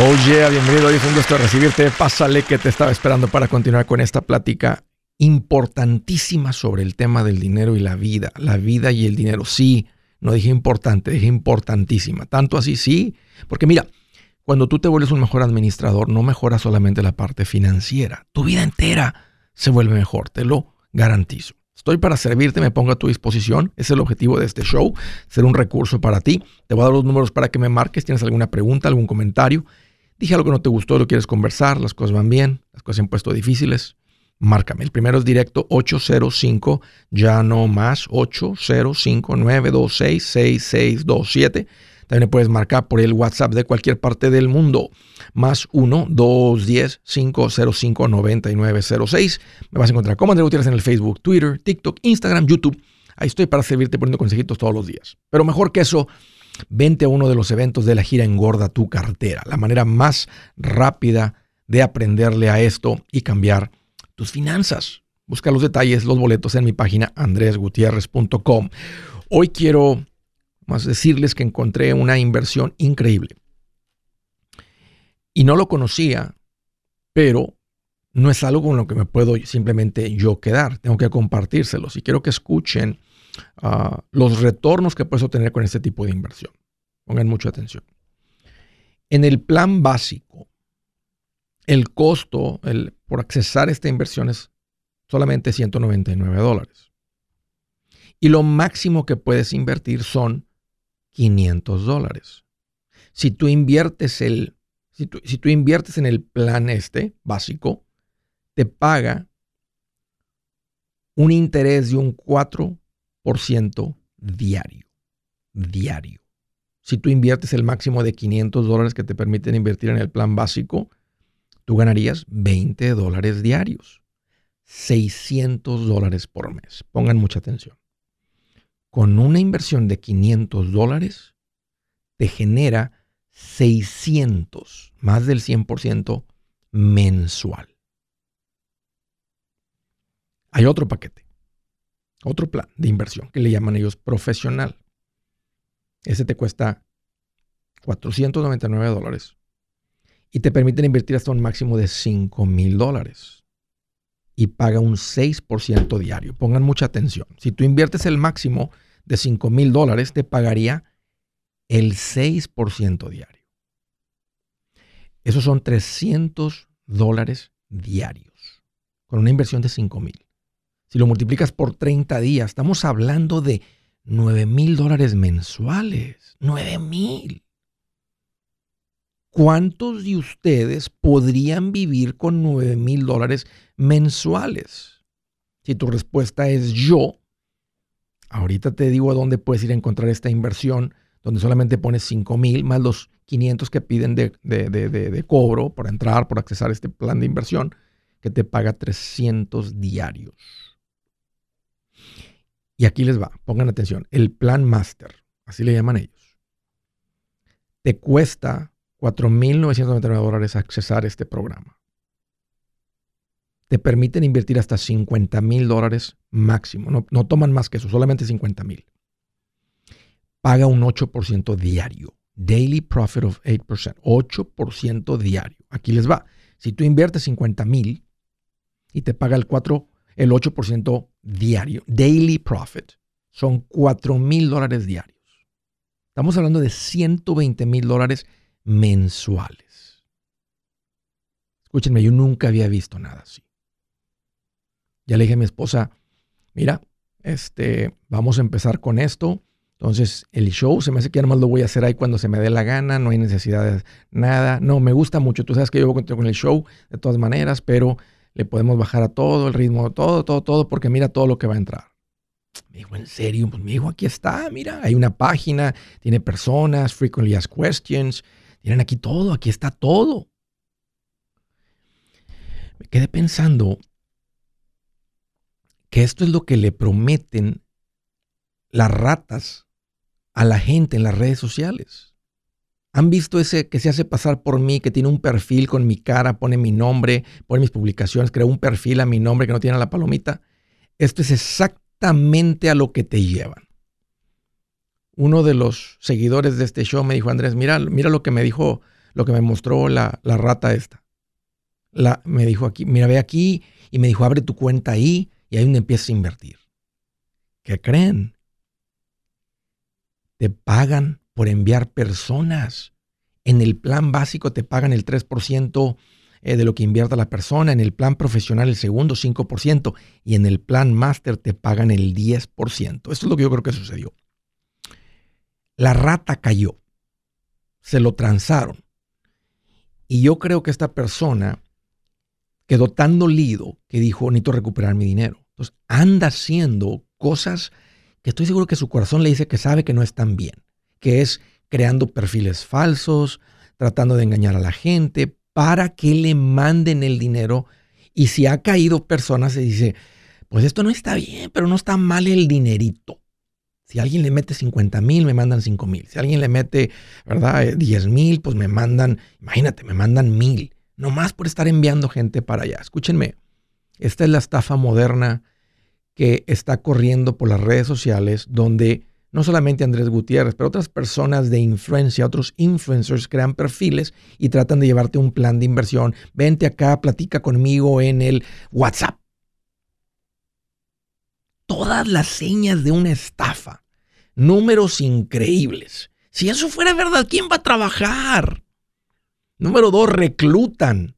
Oye, bienvenido, es un gusto recibirte. Pásale que te estaba esperando para continuar con esta plática importantísima sobre el tema del dinero y la vida. La vida y el dinero. Sí, no dije importante, dije importantísima. Tanto así, sí. Porque mira, cuando tú te vuelves un mejor administrador, no mejora solamente la parte financiera. Tu vida entera se vuelve mejor, te lo garantizo. Estoy para servirte, me pongo a tu disposición. Es el objetivo de este show, ser un recurso para ti. Te voy a dar los números para que me marques. ¿Tienes alguna pregunta, algún comentario? Dije algo que no te gustó, lo quieres conversar, las cosas van bien, las cosas se han puesto difíciles. Márcame. El primero es directo 805, ya no más, 805 926 6627 también puedes marcar por el WhatsApp de cualquier parte del mundo. Más 1-210-505-9906. Me vas a encontrar como André Gutiérrez en el Facebook, Twitter, TikTok, Instagram, YouTube. Ahí estoy para servirte poniendo consejitos todos los días. Pero mejor que eso, vente a uno de los eventos de la gira Engorda tu cartera. La manera más rápida de aprenderle a esto y cambiar tus finanzas. Busca los detalles, los boletos en mi página andresgutierrez.com. Hoy quiero más decirles que encontré una inversión increíble. Y no lo conocía, pero no es algo con lo que me puedo simplemente yo quedar. Tengo que compartírselos y quiero que escuchen ah, los retornos que puedes obtener con este tipo de inversión. Pongan mucha atención. En el plan básico, el costo el, por accesar esta inversión es solamente 199 dólares. Y lo máximo que puedes invertir son 500 dólares. Si tú inviertes el, si tú, si tú inviertes en el plan este básico, te paga un interés de un 4% diario. Diario. Si tú inviertes el máximo de 500 dólares que te permiten invertir en el plan básico, tú ganarías 20 dólares diarios. 600 dólares por mes. Pongan mucha atención con una inversión de 500 dólares, te genera 600, más del 100% mensual. Hay otro paquete, otro plan de inversión que le llaman ellos profesional. Ese te cuesta 499 dólares y te permiten invertir hasta un máximo de 5 mil dólares y paga un 6% diario. Pongan mucha atención. Si tú inviertes el máximo de 5 mil dólares, te pagaría el 6% diario. Esos son 300 dólares diarios, con una inversión de 5 mil. Si lo multiplicas por 30 días, estamos hablando de 9 mil dólares mensuales. 9 mil. ¿Cuántos de ustedes podrían vivir con 9 mil dólares mensuales? Si tu respuesta es yo, ahorita te digo a dónde puedes ir a encontrar esta inversión, donde solamente pones 5 mil más los 500 que piden de, de, cobro por entrar, por accesar este plan de inversión, que te paga 300 diarios. Y aquí les va, pongan atención, el plan master, así le llaman ellos, te cuesta 4.999 dólares accesar este programa. Te permiten invertir hasta 50 mil dólares máximo. No, no, toman más que eso, solamente 50 mil. Paga un 8% diario. Daily profit of 8%. 8% diario. Aquí les va. Si tú inviertes 50 mil y te paga el 4, el 8% diario, daily profit, son 4 mil dólares diarios. Estamos hablando de 120 mil dólares mensuales. Escúchenme, yo nunca había visto nada así. Ya le dije a mi esposa, mira, este, vamos a empezar con esto. Entonces, el show se me hace que nomás lo voy a hacer ahí cuando se me dé la gana, no hay necesidad de nada. No, me gusta mucho. Tú sabes que yo voy con el show de todas maneras, pero le podemos bajar a todo el ritmo, todo, todo, todo, porque mira todo lo que va a entrar. Me dijo, ¿en serio? Pues me dijo, aquí está, mira, hay una página, tiene personas, frequently asked questions, Miren aquí todo, aquí está todo. Me quedé pensando que esto es lo que le prometen las ratas a la gente en las redes sociales. ¿Han visto ese que se hace pasar por mí, que tiene un perfil con mi cara, pone mi nombre, pone mis publicaciones, crea un perfil a mi nombre que no tiene la palomita? Esto es exactamente a lo que te llevan uno de los seguidores de este show me dijo, Andrés, mira, mira lo que me dijo, lo que me mostró la, la rata esta. La, me dijo aquí, mira, ve aquí y me dijo, abre tu cuenta ahí y ahí donde empiezas a invertir. ¿Qué creen? Te pagan por enviar personas. En el plan básico te pagan el 3% eh, de lo que invierta la persona, en el plan profesional el segundo 5% y en el plan máster te pagan el 10%. Esto es lo que yo creo que sucedió. La rata cayó, se lo transaron. Y yo creo que esta persona quedó tan dolido que dijo, necesito recuperar mi dinero. Entonces anda haciendo cosas que estoy seguro que su corazón le dice que sabe que no están bien, que es creando perfiles falsos, tratando de engañar a la gente para que le manden el dinero. Y si ha caído personas, se dice, pues esto no está bien, pero no está mal el dinerito. Si alguien le mete 50 mil, me mandan 5 mil. Si alguien le mete, ¿verdad? 10 eh, mil, pues me mandan, imagínate, me mandan mil. Nomás por estar enviando gente para allá. Escúchenme, esta es la estafa moderna que está corriendo por las redes sociales, donde no solamente Andrés Gutiérrez, pero otras personas de influencia, otros influencers crean perfiles y tratan de llevarte un plan de inversión. Vente acá, platica conmigo en el WhatsApp. Todas las señas de una estafa. Números increíbles. Si eso fuera verdad, ¿quién va a trabajar? Número dos, reclutan.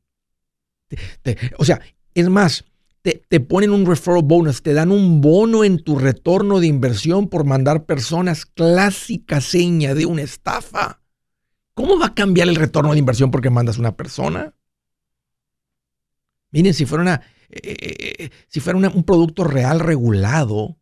o sea, es más, te, ponen un referral bonus, te dan un bono en tu retorno de inversión por mandar personas, clásica seña de una estafa. ¿Cómo va a cambiar el retorno de inversión porque mandas una persona? Miren, si fuera, una, eh, eh, eh, si fuera un producto real regulado,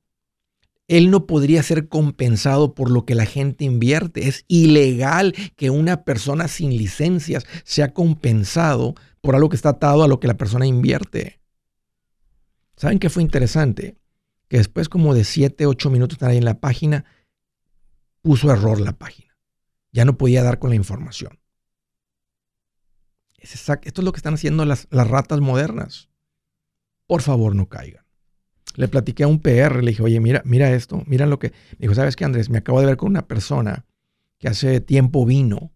él no podría ser compensado por lo que la gente invierte. Es ilegal que una persona sin licencias sea compensado por algo que está atado a lo que la persona invierte. ¿Saben qué fue interesante? Que después como de 7, 8 minutos estar ahí en la página, puso error la página. Ya no podía dar con la información. esto es lo que están haciendo las, las ratas modernas. Por favor, no caigan. Le platiqué a un PR, le dije, oye, mira, mira esto, mira lo que... Me dijo, ¿sabes qué, Andrés? Me acabo de ver con una persona que hace tiempo vino,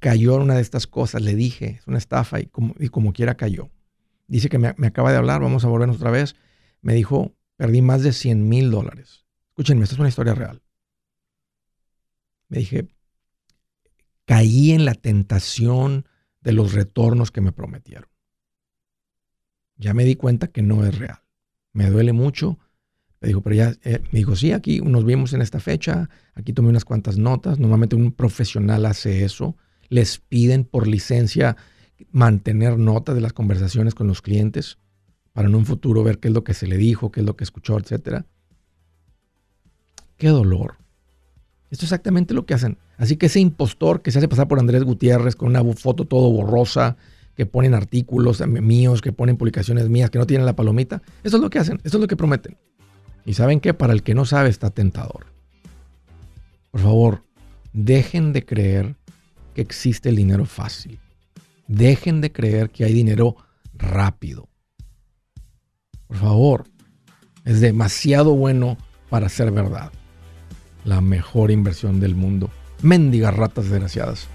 cayó en una de estas cosas, le dije, es una estafa y como, y como quiera cayó. Dice que me, acaba de hablar, vamos a volvernos otra vez. Me dijo, perdí más de 100 mil dólares. Escúchenme, esta es una historia real. Me dije, caí en la tentación de los retornos que me prometieron. Ya me di cuenta que no es real. Me duele mucho. Me dijo, pero ya, eh", me dijo, sí, aquí nos vimos en esta fecha, aquí tomé unas cuantas notas. Normalmente un profesional hace eso. Les piden por licencia mantener nota de las conversaciones con los clientes para en un futuro ver qué es lo que se le dijo, qué es lo que escuchó, etc. Qué dolor. Esto es exactamente lo que hacen. Así que ese impostor que se hace pasar por Andrés Gutiérrez con una foto todo borrosa, que ponen artículos míos, que ponen publicaciones mías, que no tienen la palomita, eso es lo que hacen, eso es lo que prometen. Y saben que para el que no sabe está tentador. Por favor, dejen de creer que existe el dinero fácil. Dejen de creer que hay dinero rápido. Por favor, es demasiado bueno para ser verdad. La mejor inversión del mundo. Mendigas ratas desgraciadas.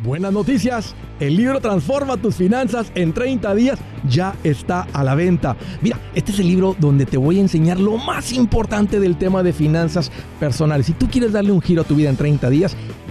Buenas noticias, el libro Transforma tus finanzas en 30 días ya está a la venta. Mira, este es el libro donde te voy a enseñar lo más importante del tema de finanzas personales. Si tú quieres darle un giro a tu vida en 30 días,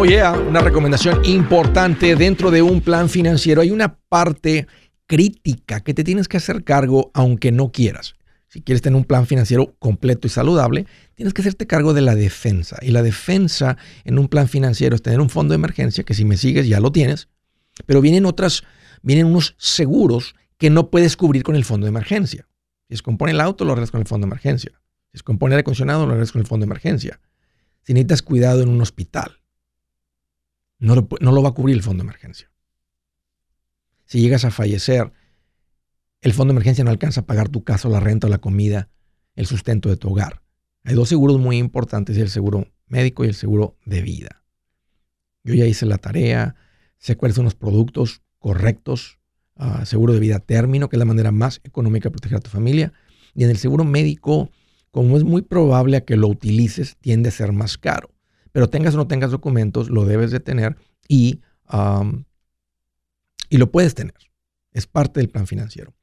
Oh yeah, una recomendación importante dentro de un plan financiero. Hay una parte crítica que te tienes que hacer cargo aunque no quieras. Si quieres tener un plan financiero completo y saludable, tienes que hacerte cargo de la defensa. Y la defensa en un plan financiero es tener un fondo de emergencia, que si me sigues ya lo tienes, pero vienen otras, vienen unos seguros que no puedes cubrir con el fondo de emergencia. Si descompone el auto, lo arreglas con el fondo de emergencia. Si descompone el acondicionado, lo arreglas con el fondo de emergencia. Si necesitas cuidado en un hospital, no lo, va a cubrir el fondo de emergencia. Si llegas a fallecer, el fondo de emergencia no alcanza a pagar tu casa, la renta, la comida, el sustento de tu hogar. Hay dos seguros muy importantes, el seguro médico y el seguro de vida. Yo ya hice la tarea, sé cuáles son los productos correctos, ah, seguro de vida término, que es la manera más económica de proteger a tu familia. Y en el seguro médico, como es muy probable a que lo utilices, tiende a ser más caro. Pero tengas o no tengas documentos, lo debes de tener y, y lo puedes tener. Es parte del plan financiero.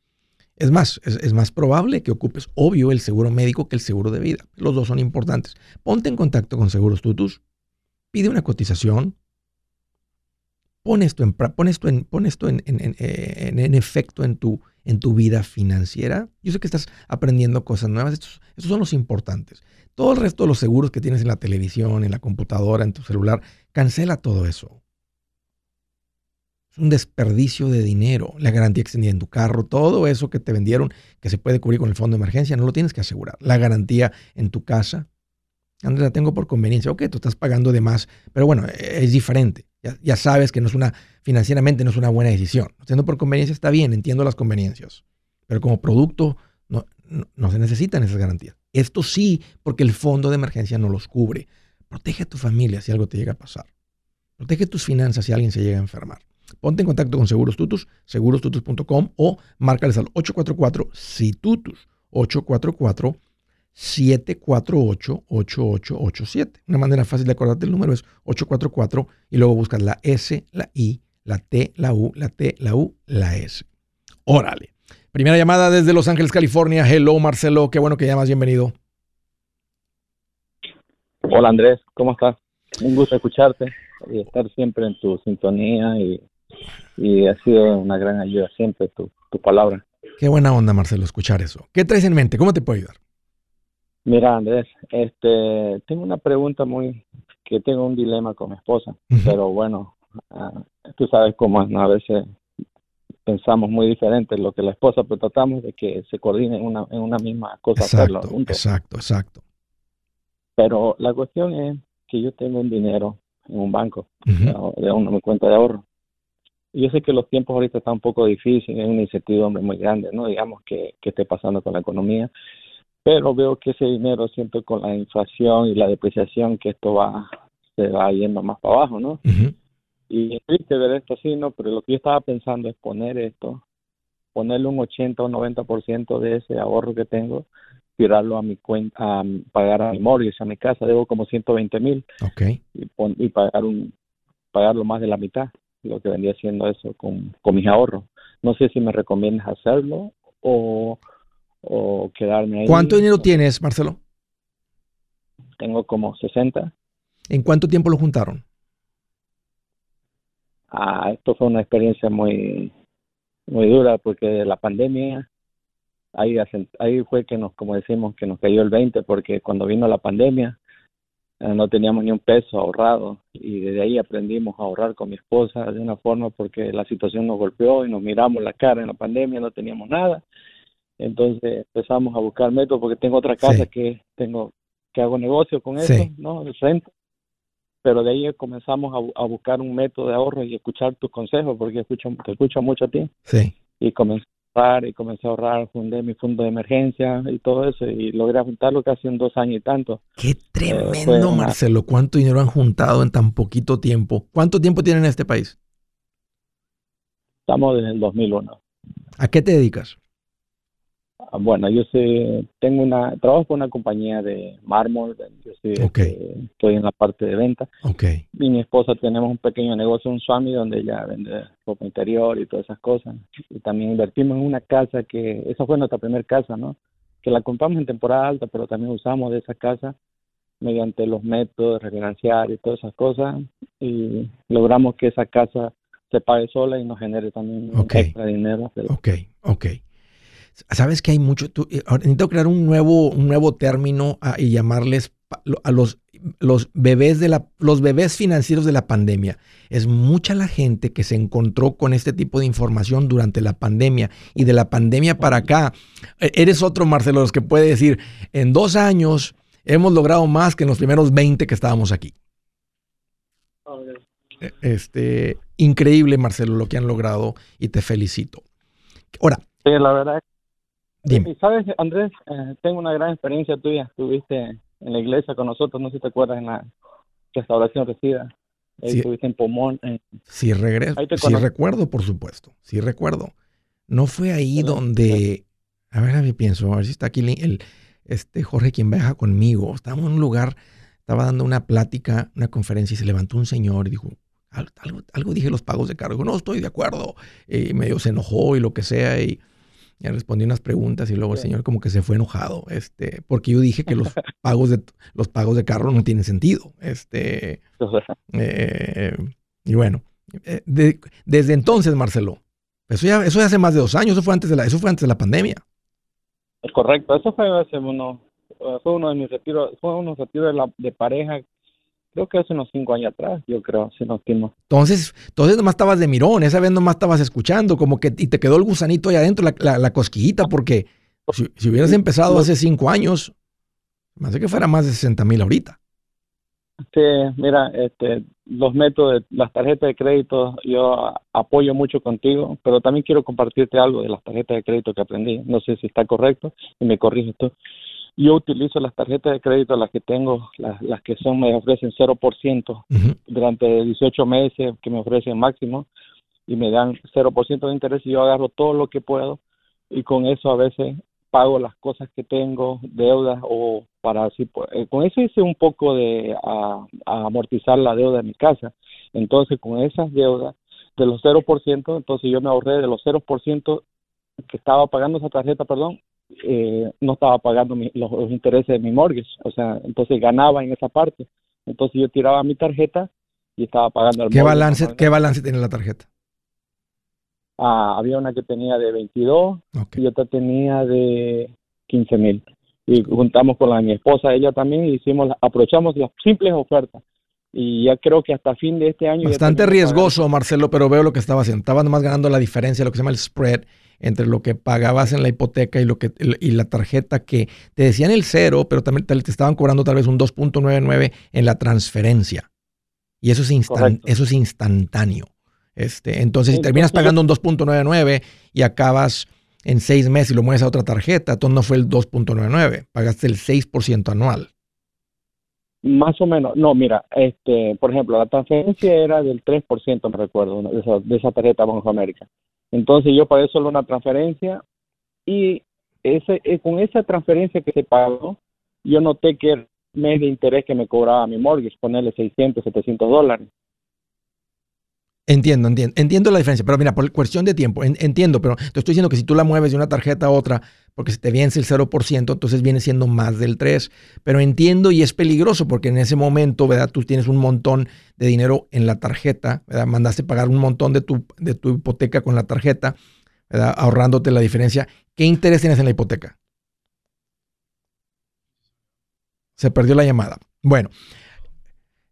Es más, es, más probable que ocupes, obvio, el seguro médico que el seguro de vida. Los dos son importantes. Ponte en contacto con Seguros Tutus, pide una cotización, pon esto en, pon esto en, pon esto en, en, efecto en tu, en tu vida financiera. Yo sé que estás aprendiendo cosas nuevas. Estos, estos son los importantes. Todo el resto de los seguros que tienes en la televisión, en la computadora, en tu celular, cancela todo eso. Es un desperdicio de dinero. La garantía extendida en tu carro, todo eso que te vendieron que se puede cubrir con el fondo de emergencia, no lo tienes que asegurar. La garantía en tu casa, Andrés, la tengo por conveniencia. Ok, tú estás pagando de más, pero bueno, es diferente. Ya, sabes que no es una, financieramente no es una buena decisión. Haciendo por conveniencia está bien, entiendo las conveniencias. Pero como producto no, no se necesitan esas garantías. Esto sí, porque el fondo de emergencia no los cubre. Protege a tu familia si algo te llega a pasar. Protege tus finanzas si alguien se llega a enfermar. Ponte en contacto con Seguros Tutus, segurostutus.com o márcales al 844-SITUTUS, 844-748-8887. Una manera fácil de acordarte el número es 844 y luego buscas la S, la I, la T, la U, la T, la U, la S. Órale. Primera llamada desde Los Ángeles, California. Hello, Marcelo. Qué bueno que llamas. Bienvenido. Hola, Andrés. ¿Cómo estás? Un gusto escucharte y estar siempre en tu sintonía y, ha sido una gran ayuda siempre tu, tu palabra. Qué buena onda, Marcelo, escuchar eso. ¿Qué traes en mente? ¿Cómo te puedo ayudar? Mira, Andrés, este, tengo una pregunta muy, que tengo un dilema con mi esposa, pero bueno, ah, tú sabes cómo es, ¿no? A veces pensamos muy diferente lo que la esposa, pero tratamos de que se coordine en una, en una misma cosa. Exacto, exacto, exacto. Pero la cuestión es que yo tengo un dinero en un banco, de una cuenta de ahorro. Yo sé que los tiempos ahorita están un poco difíciles, es una incertidumbre muy grande, ¿no? Digamos que, que esté pasando con la economía. Pero veo que ese dinero, siento con la inflación y la depreciación, que esto va, se va yendo más para abajo, ¿no? Y es triste ver esto así, ¿no? Pero lo que yo estaba pensando es poner esto, ponerle un 80 o 90% de ese ahorro que tengo, tirarlo a mi cuenta, a pagar a mi mortgage, a mi casa, debo como 120 mil. Okay. Y, y pagar un, pagarlo más de la mitad, lo que vendría siendo eso con, con mis ahorros. No sé si me recomiendas hacerlo o, o quedarme ahí. ¿Cuánto dinero tienes, Marcelo? Tengo como 60. ¿En cuánto tiempo lo juntaron? Ah, esto fue una experiencia muy, muy dura porque la pandemia ahí ahí fue que nos como decimos que nos cayó el 20 porque cuando vino la pandemia eh, no teníamos ni un peso ahorrado y desde ahí aprendimos a ahorrar con mi esposa de una forma porque la situación nos golpeó y nos miramos la cara en la pandemia, no teníamos nada. Entonces empezamos a buscar métodos porque tengo otra casa que tengo que hago negocio con eso, ¿no? El renta. Pero de ahí comenzamos a, a, buscar un método de ahorro y escuchar tus consejos porque escucho, te escucho mucho a ti. Sí. Y comencé y comencé a ahorrar, fundé mi fondo de emergencia y todo eso y logré juntarlo casi en dos años y tanto. Qué eh, tremendo, Marcelo. ¿Cuánto dinero han juntado en tan poquito tiempo? ¿Cuánto tiempo tienen en este país? Estamos desde el 2001. ¿A qué te dedicas? Ah, bueno, yo sé, tengo una, trabajo con una compañía de mármol, yo este, estoy en la parte de venta. Okay. Y mi esposa tenemos un pequeño negocio, un Swami, donde ella vende ropa interior y todas esas cosas. Y también invertimos en una casa que, esa fue nuestra primera casa, ¿no? Que la compramos en temporada alta, pero también usamos de esa casa mediante los métodos refinanciar y todas esas cosas. Y logramos que esa casa se pague sola y nos genere también extra dinero. Ok, ok. Sabes que hay mucho. Eh, necesito crear un nuevo, un nuevo término ah, y llamarles a los, los, bebés de la, los bebés financieros de la pandemia. Es mucha la gente que se encontró con este tipo de información durante la pandemia y de la pandemia para acá. E, eres otro, Marcelo, los que puede decir, en dos años hemos logrado más que en los primeros 20 que estábamos aquí. E, este, increíble, Marcelo, lo que han logrado y te felicito. Ahora. Sí, la verdad y sabes, Andrés, eh, tengo una gran experiencia tuya. Estuviste en la iglesia con nosotros, no sé si te acuerdas, en la restauración resida. Estuviste en Pomón. Sí, regreso. Sí, recuerdo, por supuesto. Sí, recuerdo. No fue ahí donde. A ver, a ver, pienso, a ver si está aquí el, este Jorge quien viaja conmigo. Estábamos en un lugar, estaba dando una plática, una conferencia y se levantó un señor y dijo, algo, algo dije los pagos de cargo. No estoy de acuerdo. Y medio se enojó y lo que sea. Y ya respondí unas preguntas y luego el señor como que se fue enojado, este, porque yo dije que los pagos de los pagos de carro no tienen sentido, este, eh, y bueno, eh, desde entonces, Marcelo, eso ya, eso hace más de dos años, eso fue antes de la, eso fue antes de la pandemia. Es correcto, eso fue hace uno, fue uno de mis retiros, fue uno retiro de, la, de pareja creo que hace unos cinco años atrás, yo creo, si no estimo. Entonces, entonces nomás estabas de mirón, esa vez nomás estabas escuchando, como que y te quedó el gusanito ahí adentro, la, la, cosquillita, porque si, hubieras empezado hace cinco años, más de que fuera más de 60 mil ahorita. Sí, mira, este, los métodos, las tarjetas de crédito, yo apoyo mucho contigo, pero también quiero compartirte algo de las tarjetas de crédito que aprendí. No sé si está correcto y me corriges tú. Yo utilizo las tarjetas de crédito, las que tengo, las, las que son, me ofrecen 0% durante 18 meses, que me ofrecen máximo, y me dan 0% de interés y yo agarro todo lo que puedo y con eso a veces pago las cosas que tengo, deudas o para así, eh, con eso hice un poco de a, amortizar la deuda de mi casa. Entonces con esas deudas de los 0%, entonces yo me ahorré de los 0% que estaba pagando esa tarjeta, perdón, eh, no estaba pagando los, intereses de mi mortgage, o sea, entonces ganaba en esa parte. Entonces yo tiraba mi tarjeta y estaba pagando el ¿Qué balance, ¿Qué balance tiene la tarjeta? Ah, había una que tenía de 22 y otra tenía de 15 mil. Y juntamos con la de mi esposa, ella también, y hicimos, aprovechamos las simples ofertas. Y ya creo que hasta fin de este año... Bastante riesgoso, Marcelo, pero veo lo que estaba haciendo. Estaba nomás ganando la diferencia, lo que se llama el spread entre lo que pagabas en la hipoteca y lo que y la tarjeta que te decían el cero, pero también te, estaban cobrando tal vez un 2.99 en la transferencia. Y eso es, eso es instantáneo. Este, entonces, si terminas pagando un 2.99 y acabas en seis meses y lo mueves a otra tarjeta, entonces no fue el 2.99, pagaste el 6% anual. Más o menos, no, mira, este, por ejemplo, la transferencia era del 3%, me recuerdo, de esa, de esa tarjeta Banco América. Entonces yo pagué solo una transferencia y ese, eh, con esa transferencia que se pagó, yo noté que el mes de interés que me cobraba mi mortgage, ponerle 600, 700 dólares. Entiendo, entiendo, entiendo la diferencia, pero mira, por cuestión de tiempo, entiendo, pero te estoy diciendo que si tú la mueves de una tarjeta a otra, porque se te vence el 0%, entonces viene siendo más del 3%, pero entiendo y es peligroso porque en ese momento, ¿verdad? Tú tienes un montón de dinero en la tarjeta, ¿verdad? Mandaste pagar un montón de tu, de tu hipoteca con la tarjeta, ahorrándote la diferencia. ¿Qué interés tienes en la hipoteca? Se perdió la llamada. Bueno,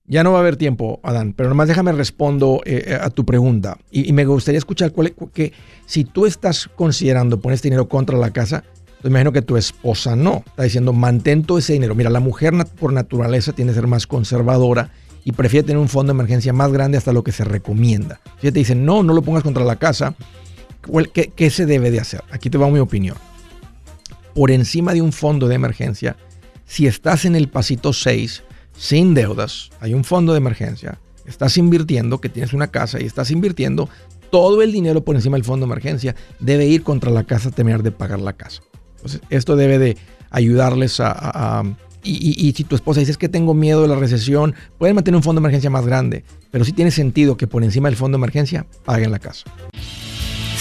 ya no va a haber tiempo, Adán, pero nomás déjame respondo eh, eh, a tu pregunta. Y, me gustaría escuchar cuál, que si tú estás considerando poner este dinero contra la casa, pues imagino que tu esposa no. Está diciendo, mantén todo ese dinero. Mira, la mujer por naturaleza tiene que ser más conservadora y prefiere tener un fondo de emergencia más grande hasta lo que se recomienda. Si te dicen, no, no lo pongas contra la casa, ¿qué, ¿qué se debe de hacer? Aquí te va mi opinión. Por encima de un fondo de emergencia, si estás en el pasito 6, sin deudas, hay un fondo de emergencia, estás invirtiendo, que tienes una casa y estás invirtiendo, todo el dinero por encima del fondo de emergencia debe ir contra la casa, terminar de pagar la casa. Entonces, esto debe de ayudarles a... y, si tu esposa dice que tengo miedo de la recesión, pueden mantener un fondo de emergencia más grande, pero sí tiene sentido que por encima del fondo de emergencia paguen la casa.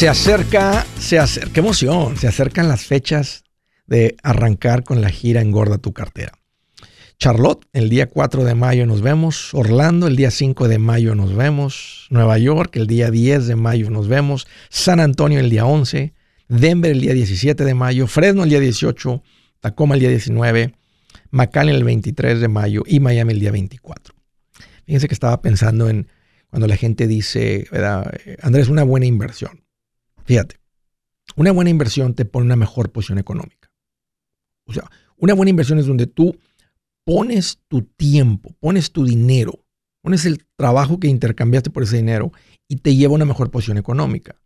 Se acerca, se acerca, qué emoción, se acercan las fechas de arrancar con la gira Engorda tu cartera. Charlotte, el día 4 de mayo nos vemos. Orlando, el día 5 de mayo nos vemos. Nueva York, el día 10 de mayo nos vemos. San Antonio, el día 11. Denver, el día 17 de mayo. Fresno, el día 18. Tacoma, el día 19. McAllen, el 23 de mayo. Y Miami, el día 24. Fíjense que estaba pensando en cuando la gente dice, ¿verdad? Andrés, una buena inversión. Fíjate, una buena inversión te pone una mejor posición económica. O sea, una buena inversión es donde tú pones tu tiempo, pones tu dinero, pones el trabajo que intercambiaste por ese dinero y te lleva una mejor posición económica.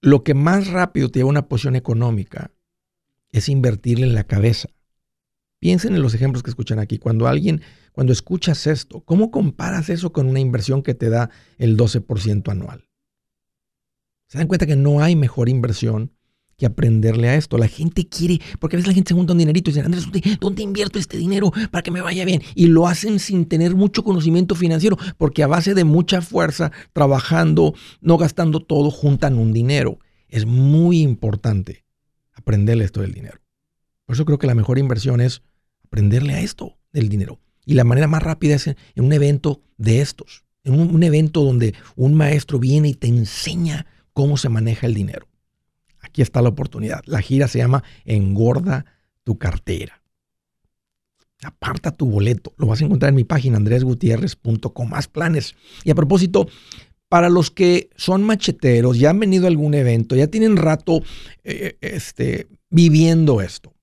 Lo que más rápido te lleva una posición económica es invertirle en la cabeza. Piensen en los ejemplos que escuchan aquí. Cuando alguien, cuando escuchas esto, ¿cómo comparas eso con una inversión que te da el 12% anual? Se dan cuenta que no hay mejor inversión que aprenderle a esto. La gente quiere, porque a veces la gente se junta un dinerito y dice, Andrés, ¿dónde invierto este dinero para que me vaya bien? Y lo hacen sin tener mucho conocimiento financiero, porque a base de mucha fuerza, trabajando, no gastando todo, juntan un dinero. Es muy importante aprenderle esto del dinero. Por eso creo que la mejor inversión es aprenderle a esto del dinero. Y la manera más rápida es en, un evento de estos, en un evento donde un maestro viene y te enseña cómo se maneja el dinero. Aquí está la oportunidad. La gira se llama Engorda tu cartera. Aparta tu boleto. Lo vas a encontrar en mi página andresgutierrez.com. Más planes. Y a propósito, para los que son macheteros, ya han venido a algún evento, ya tienen rato eh, este, viviendo esto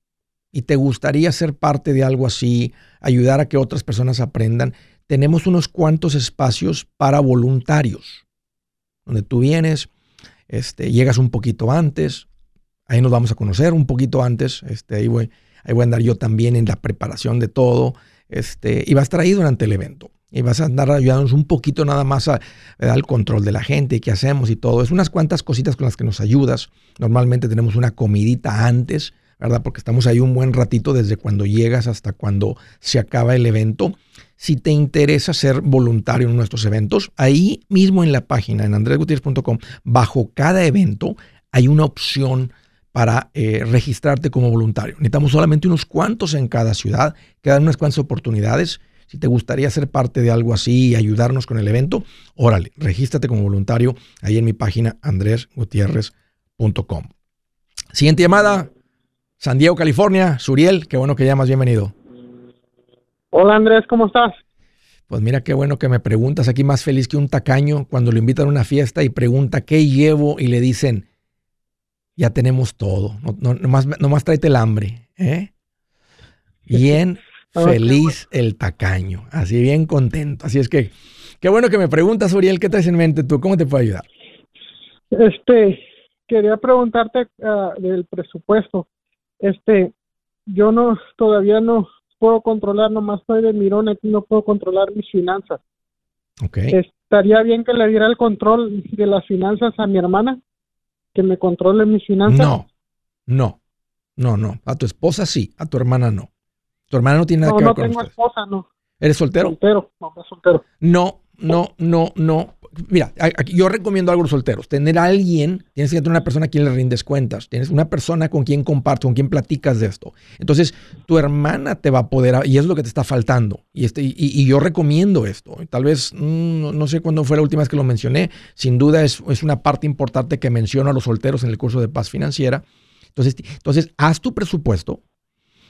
y te gustaría ser parte de algo así, ayudar a que otras personas aprendan, tenemos unos cuantos espacios para voluntarios, donde tú vienes, este, llegas un poquito antes, ahí nos vamos a conocer un poquito antes, este, ahí, voy, ahí voy a andar yo también en la preparación de todo, este, y va a estar durante el evento. Y vas a andar ayudándonos un poquito nada más a, al control de la gente, qué hacemos y todo. Es unas cuantas cositas con las que nos ayudas. Normalmente tenemos una comidita antes, ¿verdad? Porque estamos ahí un buen ratito desde cuando llegas hasta cuando se acaba el evento. Si te interesa ser voluntario en nuestros eventos, ahí mismo en la página, en andresgutierrez.com, bajo cada evento hay una opción para eh, registrarte como voluntario. Necesitamos solamente unos cuantos en cada ciudad, quedan unas cuantas oportunidades. si te gustaría ser parte de algo así y ayudarnos con el evento, órale, regístrate como voluntario ahí en mi página andresgutierrez.com. Siguiente llamada, San Diego, California. Suriel, qué bueno que llamas, bienvenido. Hola Andrés, ¿cómo estás? Pues mira qué bueno que me preguntas. Aquí más feliz que un tacaño cuando lo invitan a una fiesta y pregunta qué llevo y le dicen, ya tenemos todo. No, nomás, nomás tráete el hambre. ¿eh? Bien ah, feliz el tacaño. Así bien contento. Así es que, qué bueno que me preguntas, Uriel, ¿qué traes en mente tú? ¿Cómo te puedo ayudar? Este, quería preguntarte ah, del presupuesto. Este, yo no, todavía no, puedo controlar, nomás estoy de mirón aquí, no puedo controlar mis finanzas. Okay. ¿Estaría bien que le diera el control de las finanzas a mi hermana? ¿Que me controle mis finanzas? No, no, no, no. A tu esposa sí, a tu hermana no. Tu hermana no tiene nada que ver con No, no tengo esposa, no. ¿Eres soltero? Soltero, no, soltero. No, no, no, no mira, yo recomiendo algo a los solteros. Tener alguien, tienes que tener una persona a quien le rindes cuentas. Tienes una persona con quien compartes, con quien platicas de esto. Entonces, tu hermana te va a poder, y es lo que te está faltando. Y, este, y, yo recomiendo esto. Tal vez, mm, no sé cuándo fue la última vez que lo mencioné. Sin duda es, es una parte importante que menciono a los solteros en el curso de paz financiera. Entonces, entonces haz tu presupuesto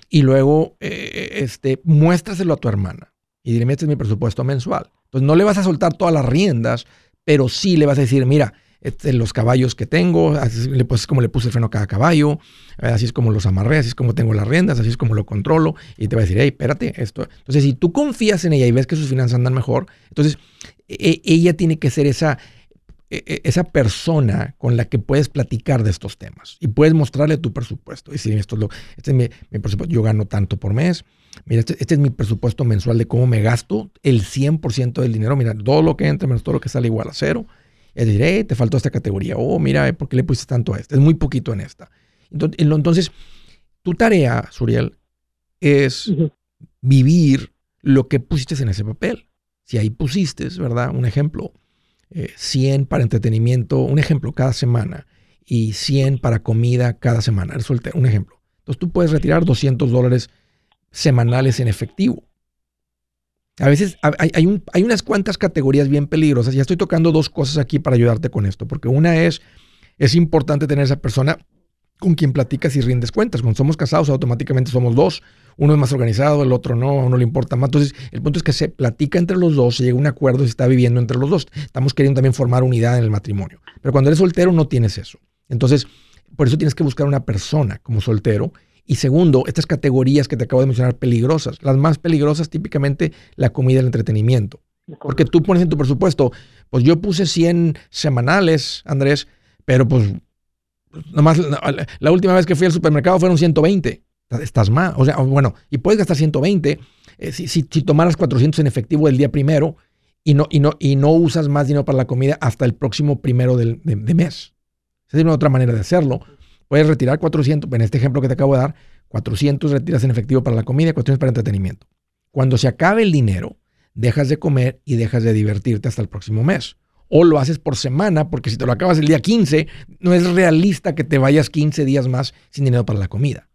y luego eh, este, muéstraselo a tu hermana. Y dile, este es mi presupuesto mensual. Entonces no le vas a soltar todas las riendas, pero sí le vas a decir, mira, este, los caballos que tengo, así es como le puse el freno a cada caballo, eh, así es como los amarré, así es como tengo las riendas, así es como lo controlo, y te va a decir, hey, espérate, esto. Entonces, si tú confías en ella y ves que sus finanzas andan mejor, entonces e, ella tiene que ser esa, esa persona con la que puedes platicar de estos temas y puedes mostrarle tu presupuesto. Y decir, esto es lo, este es mi, mi presupuesto, yo gano tanto por mes, Mira, este, este, es mi presupuesto mensual de cómo me gasto el 100% del dinero. Mira, todo lo que entra menos todo lo que sale igual a cero. Es decir, te faltó esta categoría. Oh, mira, ¿por qué le pusiste tanto a esta? Es muy poquito en esta. Entonces, tu tarea, Suriel, es vivir lo que pusiste en ese papel. Si ahí pusiste, ¿verdad? Un ejemplo, 100 eh, para entretenimiento, un ejemplo cada semana, y 100 para comida cada semana. Resulta un ejemplo. Entonces tú puedes retirar 200 dólares semanales en efectivo. A veces hay, hay, unas cuantas categorías bien peligrosas. Ya estoy tocando dos cosas aquí para ayudarte con esto, porque una es, es importante tener esa persona con quien platicas y rindes cuentas. Cuando somos casados, automáticamente somos dos. Uno es más organizado, el otro no, a uno le importa más. Entonces, el punto es que se platica entre los dos, se llega a un acuerdo, se está viviendo entre los dos. Estamos queriendo también formar unidad en el matrimonio. Pero cuando eres soltero, no tienes eso. Entonces, por eso tienes que buscar una persona como soltero y segundo, estas categorías que te acabo de mencionar peligrosas. Las más peligrosas típicamente la comida y el entretenimiento. Porque tú pones en tu presupuesto, pues yo puse 100 semanales, Andrés, pero pues nomás la, última vez que fui al supermercado fueron 120. Estás más. O sea, bueno, y puedes gastar 120 eh, si, si, tomaras 400 en efectivo el día primero y no, y, no, y no usas más dinero para la comida hasta el próximo primero del, de, mes. Esa es una otra manera de hacerlo. Puedes retirar 400, en este ejemplo que te acabo de dar, 400 retiras en efectivo para la comida y 400 para entretenimiento. Cuando se acabe el dinero, dejas de comer y dejas de divertirte hasta el próximo mes. O lo haces por semana, porque si te lo acabas el día 15, no es realista que te vayas 15 días más sin dinero para la comida.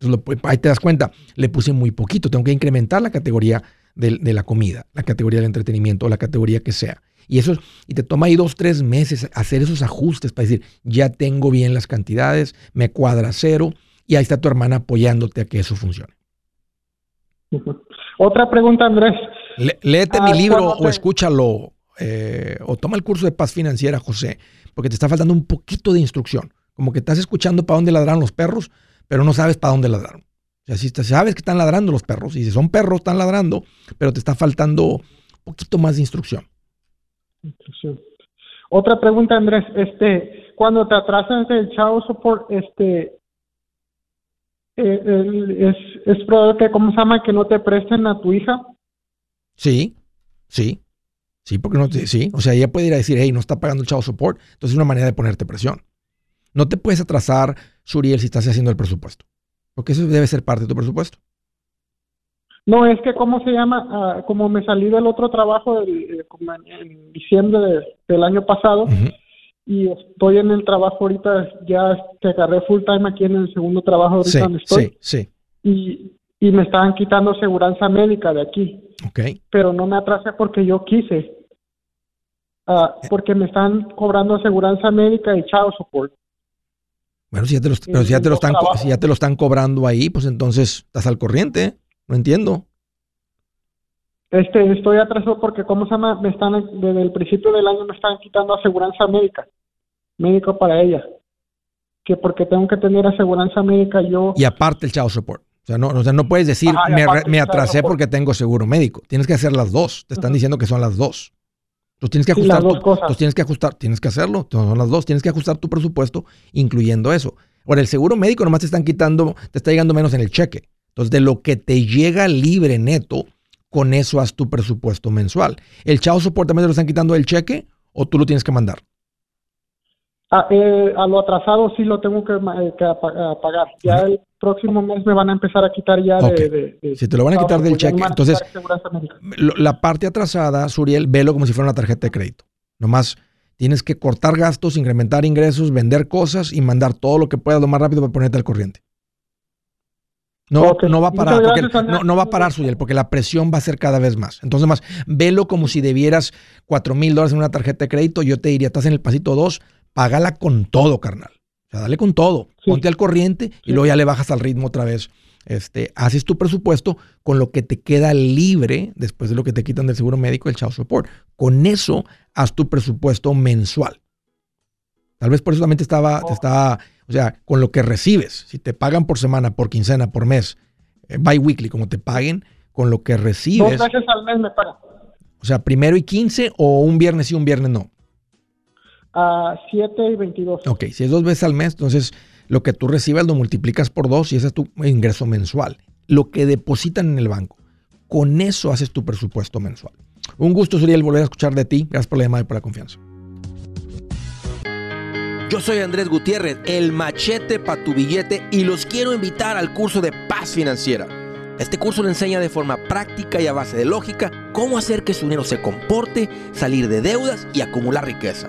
Entonces, ahí te das cuenta, le puse muy poquito, tengo que incrementar la categoría de, de la comida, la categoría del entretenimiento o la categoría que sea. Y, eso, y te toma ahí dos, tres meses hacer esos ajustes para decir, ya tengo bien las cantidades, me cuadra cero, y ahí está tu hermana apoyándote a que eso funcione. Otra pregunta, Andrés. léete mi ah, libro o escúchalo, eh, o toma el curso de paz financiera, José, porque te está faltando un poquito de instrucción. Como que estás escuchando para dónde ladran los perros, pero no sabes para dónde ladran. O sea, si sabes que están ladrando los perros, y si son perros, están ladrando, pero te está faltando un poquito más de instrucción. Otra pregunta, Andrés, este, cuando te atrasas el chavo support, este, eh, es, es probable que, ¿cómo se llama? Que no te presten a tu hija. Sí, sí, sí, porque no te, sí, o sea, ella puede ir a decir, hey, no está pagando el chavo support, entonces es una manera de ponerte presión. No te puedes atrasar, Suriel, si estás haciendo el presupuesto, porque eso debe ser parte de tu presupuesto. No, es que, ¿cómo se llama? Ah, como me salí del otro trabajo eh, en diciembre del año pasado y estoy en el trabajo ahorita, ya te agarré full time aquí en el segundo trabajo ahorita sí, estoy. Sí, sí. Y, y me estaban quitando seguridad médica de aquí. Ok. Pero no me atrasé porque yo quise. Ah, porque me están cobrando aseguranza médica y child support. Bueno, si ya te lo, pero si ya te lo están, si ya te lo están cobrando ahí, pues entonces estás al corriente. No entiendo. Este, estoy atrasado porque, ¿cómo se llama? Me están, desde el principio del año me están quitando aseguranza médica. Médico para ella. Que porque tengo que tener aseguranza médica yo. Y aparte el child support. O sea, no, o sea, no puedes decir, me, me atrasé porque tengo seguro médico. Tienes que hacer las dos. Te están diciendo que son las dos. Tú tienes que ajustar. tú tienes que ajustar, tienes que hacerlo. Son las dos. Tienes que ajustar tu presupuesto, incluyendo eso. Ahora, el seguro médico nomás te están quitando, te está llegando menos en el cheque. Entonces, de lo que te llega libre neto, con eso haz tu presupuesto mensual. ¿El chao support también te lo están quitando del cheque o tú lo tienes que mandar? Ah, eh, a lo atrasado sí lo tengo que, eh, pagar. Ya el próximo mes me van a empezar a quitar ya de, Si te lo van a quitar del cheque, entonces la parte atrasada, Suriel, velo como si fuera una tarjeta de crédito. Nomás tienes que cortar gastos, incrementar ingresos, vender cosas y mandar todo lo que puedas lo más rápido para ponerte al corriente. No, no va a parar, no, no, va a parar, Suriel, porque la presión va a ser cada vez más. Entonces, más, velo como si debieras 4 mil dólares en una tarjeta de crédito. Yo te diría, estás en el pasito 2, págala con todo, carnal. O sea, dale con todo. Ponte al corriente y luego ya le bajas al ritmo otra vez. Este, haces tu presupuesto con lo que te queda libre después de lo que te quitan del seguro médico, el child support. Con eso, haz tu presupuesto mensual. Tal vez por eso también te estaba, te estaba, o sea, con lo que recibes. Si te pagan por semana, por quincena, por mes, eh, bi-weekly, como te paguen, con lo que recibes. Dos veces al mes me pagan. O sea, primero y quince o un viernes y un viernes no a 7 y 22. Ok, si es dos veces al mes, entonces lo que tú recibes lo multiplicas por dos y ese es tu ingreso mensual. Lo que depositan en el banco. Con eso haces tu presupuesto mensual. Un gusto, Suriel, volver a escuchar de ti. Gracias por la llamada y por la confianza. Yo soy Andrés Gutiérrez, el machete para tu billete y los quiero invitar al curso de paz financiera. Este curso le enseña de forma práctica y a base de lógica cómo hacer que su dinero se comporte, salir de deudas y acumular riqueza.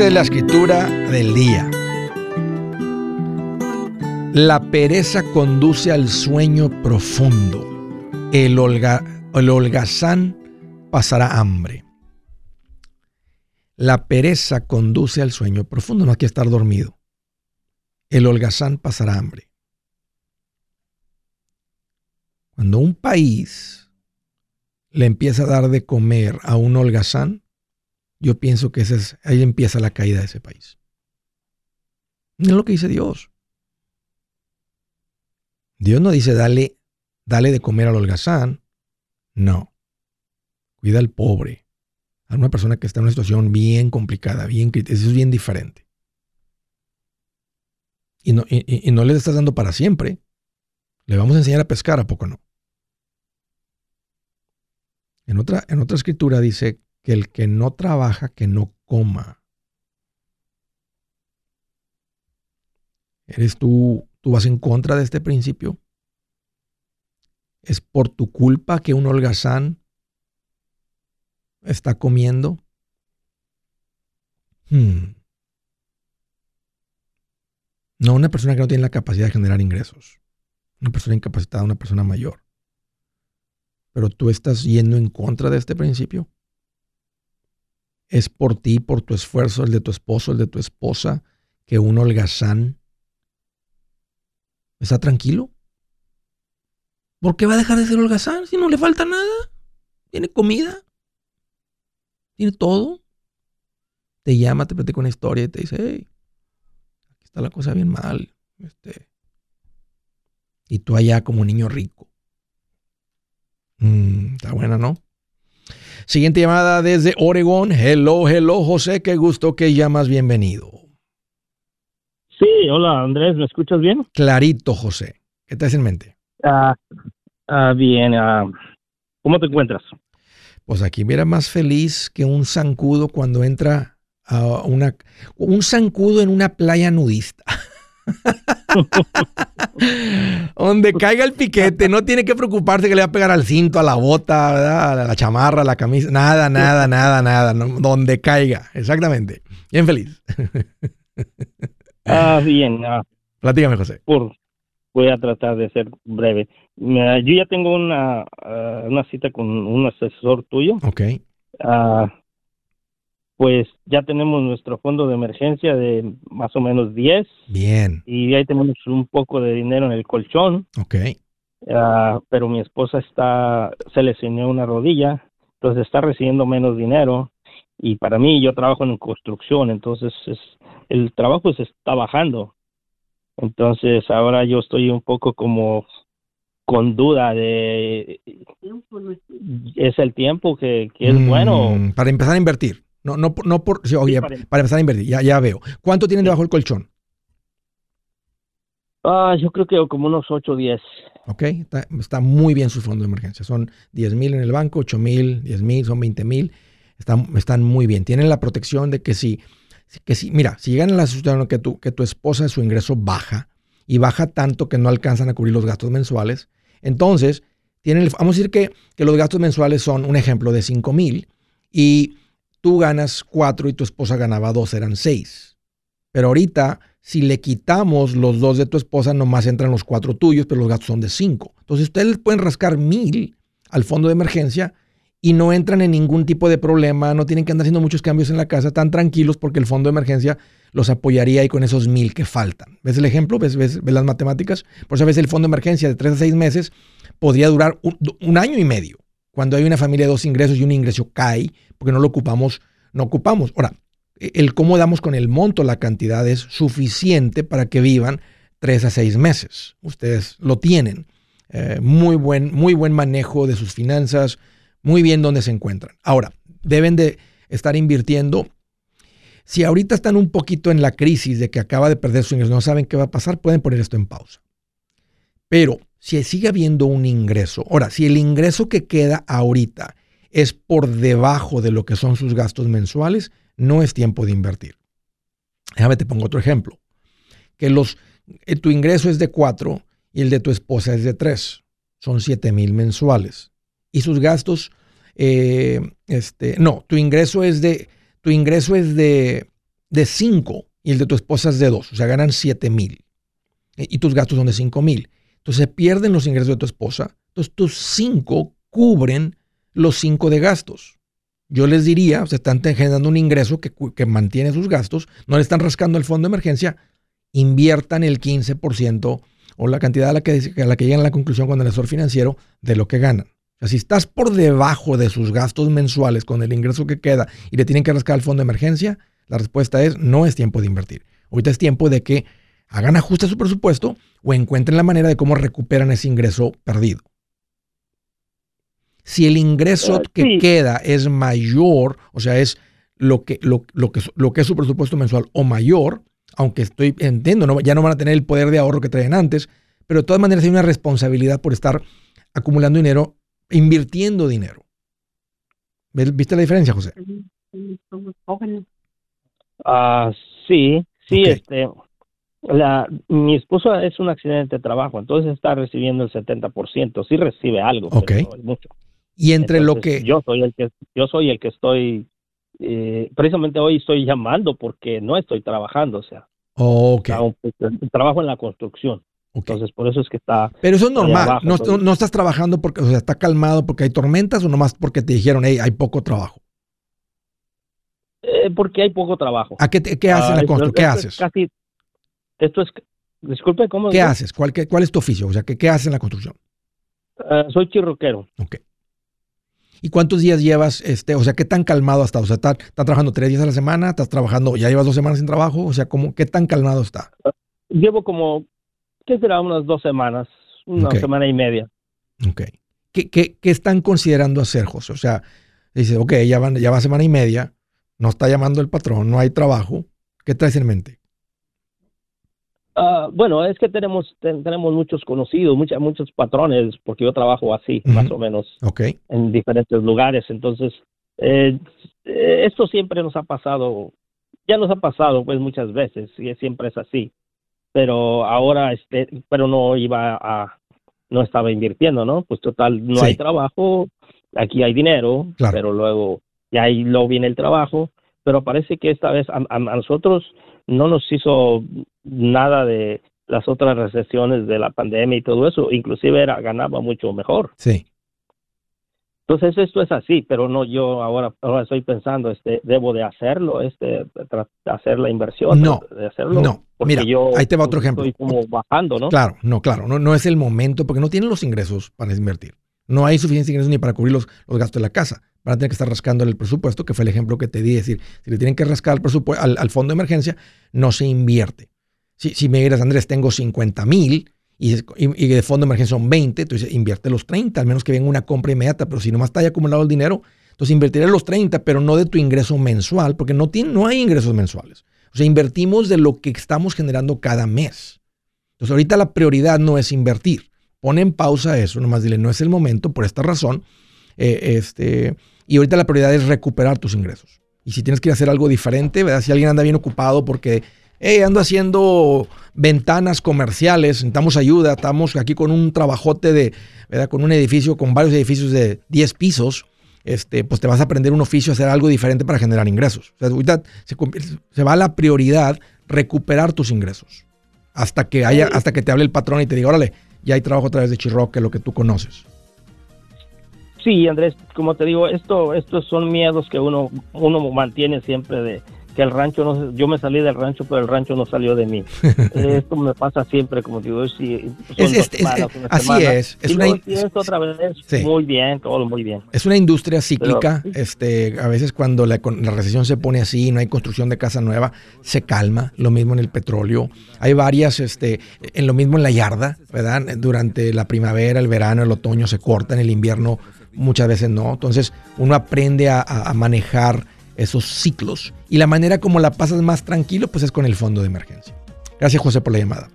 Dice la escritura del día. La pereza conduce al sueño profundo. El, el holgazán pasará hambre. La pereza conduce al sueño profundo, no hay que estar dormido. El holgazán pasará hambre. Cuando un país le empieza a dar de comer a un holgazán, yo pienso que es, ahí empieza la caída de ese país. Es lo que dice Dios. Dios no dice dale, dale de comer al holgazán. No. Cuida al pobre. A una persona que está en una situación bien complicada, bien crítica. Eso es bien diferente. Y no, y no le estás dando para siempre. Le vamos a enseñar a pescar, ¿a poco no? En otra, en otra escritura dice que el que no trabaja, que no coma. ¿Eres tú, tú vas en contra de este principio? ¿Es por tu culpa que un holgazán está comiendo? Hmm. No, una persona que no tiene la capacidad de generar ingresos. Una persona incapacitada, una persona mayor. Pero tú estás yendo en contra de este principio es por ti, por tu esfuerzo, el de tu esposo, el de tu esposa, que un holgazán ¿Está tranquilo? ¿Por qué va a dejar de ser holgazán si no le falta nada? Tiene comida, tiene todo. Te llama, te platica una historia y te dice, hey, aquí está la cosa bien mal. Este, y tú allá como niño rico. Mm, está buena, ¿no? Siguiente llamada desde Oregón. Hello, hello, José. Qué gusto que llamas. Bienvenido. Sí, hola Andrés, ¿me escuchas bien? Clarito, José. ¿Qué te hace en mente? Ah, ah bien. Ah, ¿Cómo te encuentras? Pues aquí mira más feliz que un zancudo cuando entra a una... Un zancudo en una playa nudista. Donde caiga el piquete, no tiene que preocuparse que le va a pegar al cinto, a la bota, a la chamarra, a la camisa, nada, nada, nada, nada, donde caiga, exactamente. Bien feliz. Ah, bien. Ah, Platícame, José. Por, voy a tratar de ser breve. Yo ya tengo una, ah, una cita con un asesor tuyo. Ok. Ah, pues ya tenemos nuestro fondo de emergencia de más o menos 10. Bien. Y ahí tenemos un poco de dinero en el colchón. Ok. Uh, pero mi esposa está, se lesionó una rodilla, entonces está recibiendo menos dinero. Y para mí, yo trabajo en construcción, entonces es, el trabajo se está bajando. Entonces ahora yo estoy un poco como con duda de es el tiempo que, que es Mm, bueno. Para empezar a invertir. No, no, no por. sí, oye, para- para, empezar a invertir, ya, ya veo. ¿Cuánto tienen debajo del colchón? Ah, yo creo que como unos 8 o 10. Ok, está, está muy bien su fondo de emergencia. Son 10 mil en el banco, 8 mil, 10 mil, son 20 mil. Están, están muy bien. Tienen la protección de que si, que si, mira, si llegan a la situación que tu, que tu esposa su ingreso baja y baja tanto que no alcanzan a cubrir los gastos mensuales, entonces tienen, vamos a decir que, que los gastos mensuales son un ejemplo de 5 mil y tú ganas 4 y tu esposa ganaba 2, eran 6. Pero ahorita, si le quitamos los dos de tu esposa, nomás entran los cuatro tuyos, pero los gastos son de cinco. Entonces, ustedes les pueden rascar mil al fondo de emergencia y no entran en ningún tipo de problema, no tienen que andar haciendo muchos cambios en la casa, tan tranquilos porque el fondo de emergencia los apoyaría ahí con esos mil que faltan. ¿Ves el ejemplo? ¿Ves, ves, ves las matemáticas? Por eso a veces el fondo de emergencia de tres a seis meses podría durar un, un año y medio. Cuando hay una familia de dos ingresos y un ingreso cae, porque no lo ocupamos, no ocupamos. Ahora, el cómo damos con el monto, la cantidad es suficiente para que vivan tres a seis meses. Ustedes lo tienen. Eh, muy, buen, muy buen manejo de sus finanzas, muy bien donde se encuentran. Ahora, deben de estar invirtiendo. Si ahorita están un poquito en la crisis de que acaba de perder su ingreso, no saben qué va a pasar, pueden poner esto en pausa. Pero si sigue habiendo un ingreso, ahora, si el ingreso que queda ahorita es por debajo de lo que son sus gastos mensuales, no es tiempo de invertir. Déjame te pongo otro ejemplo. Que los, eh, tu ingreso es de 4 y el de tu esposa es de 3. Son 7 mil mensuales. Y sus gastos, eh, este, no, tu ingreso es de, tu ingreso es de, de 5 y el de tu esposa es de 2. O sea, ganan 7 mil. Y tus gastos son de 5 mil. Entonces se pierden los ingresos de tu esposa. Entonces tus 5 cubren los 5 de gastos yo les diría, se están generando un ingreso que, mantiene sus gastos, no le están rascando el fondo de emergencia, inviertan el 15% o la cantidad a la que, a la que llegan a la conclusión con el asesor financiero de lo que ganan. O sea, si estás por debajo de sus gastos mensuales con el ingreso que queda y le tienen que rascar el fondo de emergencia, la respuesta es no es tiempo de invertir. Ahorita es tiempo de que hagan ajuste a su presupuesto o encuentren la manera de cómo recuperan ese ingreso perdido. Si el ingreso uh, que sí. queda es mayor, o sea, es lo que, lo, lo, que, lo que es su presupuesto mensual o mayor, aunque estoy, entiendo, no, ya no van a tener el poder de ahorro que traían antes, pero de todas maneras hay una responsabilidad por estar acumulando dinero, invirtiendo dinero. ¿Viste la diferencia, José? Uh, sí, sí, okay. este, la, mi esposa es un accidente de trabajo, entonces está recibiendo el 70%, sí recibe algo, okay. pero es mucho. Y entre Entonces, lo que yo soy el que yo soy el que estoy eh, precisamente hoy estoy llamando porque no estoy trabajando, o sea, okay. un, trabajo en la construcción. Okay. Entonces, por eso es que está. Pero eso es normal. abajo, no, no, no, estás trabajando porque, o sea, está calmado porque hay tormentas o nomás porque te dijeron, hey, hay poco trabajo. Eh, porque hay poco trabajo. ¿A qué, qué haces Ah, en la esto- construcción? ¿Qué haces? Casi, esto es Disculpe, ¿cómo? ¿Qué haces? ¿Cuál, qué, ¿Cuál es tu oficio? O sea, ¿qué, qué haces en la construcción? Ah, soy chirroquero. Ok. ¿Y cuántos días llevas, este, o sea, qué tan calmado está? O sea, ¿estás está trabajando tres días a la semana? ¿Estás trabajando, ya llevas dos semanas sin trabajo? O sea, ¿cómo, ¿qué tan calmado está? Llevo como, ¿qué será? Unas dos semanas, una semana y media. Ok. ¿Qué, qué, qué están considerando hacer, José? O sea, dice, ok, ya, van, ya va semana y media, no está llamando el patrón, no hay trabajo. ¿Qué traes en mente? Ah, bueno, es que tenemos ten- tenemos muchos conocidos, mucha- muchos patrones, porque yo trabajo así, más o menos, en diferentes lugares. Entonces, eh, eh, esto siempre nos ha pasado, ya nos ha pasado pues muchas veces, y siempre es así. Pero ahora, este, pero no iba a, no estaba invirtiendo, ¿no? Pues total, no Sí. hay trabajo, aquí hay dinero, Claro. pero luego ya ahí luego viene el trabajo. Pero parece que esta vez a, a- a nosotros no nos hizo nada de las otras recesiones de la pandemia y todo eso, inclusive era ganaba mucho mejor. Sí. Entonces esto es así, pero no yo ahora ahora estoy pensando este debo de hacerlo, este hacer la inversión, No, de hacerlo. no. porque Mira, yo ahí te va otro ejemplo. Estoy como bajando, ¿no? Claro, no, claro, no, no es el momento porque no tienen los ingresos para invertir. No hay suficientes ingresos ni para cubrir los, los gastos de la casa. Van a tener que estar rascándole el presupuesto, que fue el ejemplo que te di. Es decir, si le tienen que rascar el presupuesto al, al fondo de emergencia, no se invierte. Si, me dirás, Andrés, tengo 50 mil y, y, de fondo de emergencia son 20, entonces invierte los 30, al menos que venga una compra inmediata. Pero si nomás está ya acumulado el dinero, entonces invertiré los 30, pero no de tu ingreso mensual, porque no, tiene, no hay ingresos mensuales. O sea, invertimos de lo que estamos generando cada mes. Entonces, ahorita la prioridad no es invertir. Pon en pausa eso, nomás dile, no es el momento por esta razón. Eh, este, y ahorita la prioridad es recuperar tus ingresos. Y si tienes que hacer algo diferente, ¿verdad? Si alguien anda bien ocupado porque, hey, ando haciendo ventanas comerciales, necesitamos ayuda, estamos aquí con un trabajote de, ¿verdad? Con un edificio, con varios edificios de 10 pisos, este, pues te vas a aprender un oficio, hacer algo diferente para generar ingresos. O sea, ahorita se, se va a la prioridad recuperar tus ingresos. Hasta que haya, hasta que te hable el patrón y te diga, órale, ya hay trabajo a través de Chirroque, lo que tú conoces. Sí, Andrés, como te digo, esto estos son miedos que uno uno mantiene siempre de que el rancho no yo me salí del rancho, pero el rancho no salió de mí. esto me pasa siempre, como digo, si Es- semanas, así semana, es, es y una luego in- empieza otra vez, Sí. muy bien, todo muy bien. Es una industria cíclica. este, a veces cuando la, la recesión se pone así, no hay construcción de casa nueva, se calma. Lo mismo en el petróleo. Hay varias, este, en lo mismo en la yarda, ¿verdad? Durante la primavera, el verano, el otoño se corta, en el invierno muchas veces no. Entonces uno aprende a, a- a manejar esos ciclos. Y la manera como la pasas más tranquilo, pues es con el fondo de emergencia. Gracias, José, por la llamada.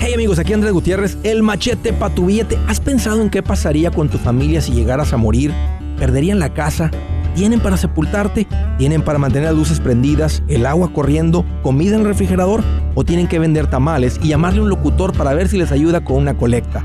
Hey amigos, aquí Andrés Gutiérrez, el machete para tu billete. ¿Has pensado en qué pasaría con tu familia si llegaras a morir? ¿Perderían la casa? ¿Tienen para sepultarte? ¿Tienen para mantener las luces prendidas, el agua corriendo, comida en el refrigerador? ¿O tienen que vender tamales y llamarle un locutor para ver si les ayuda con una colecta?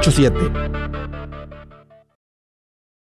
987.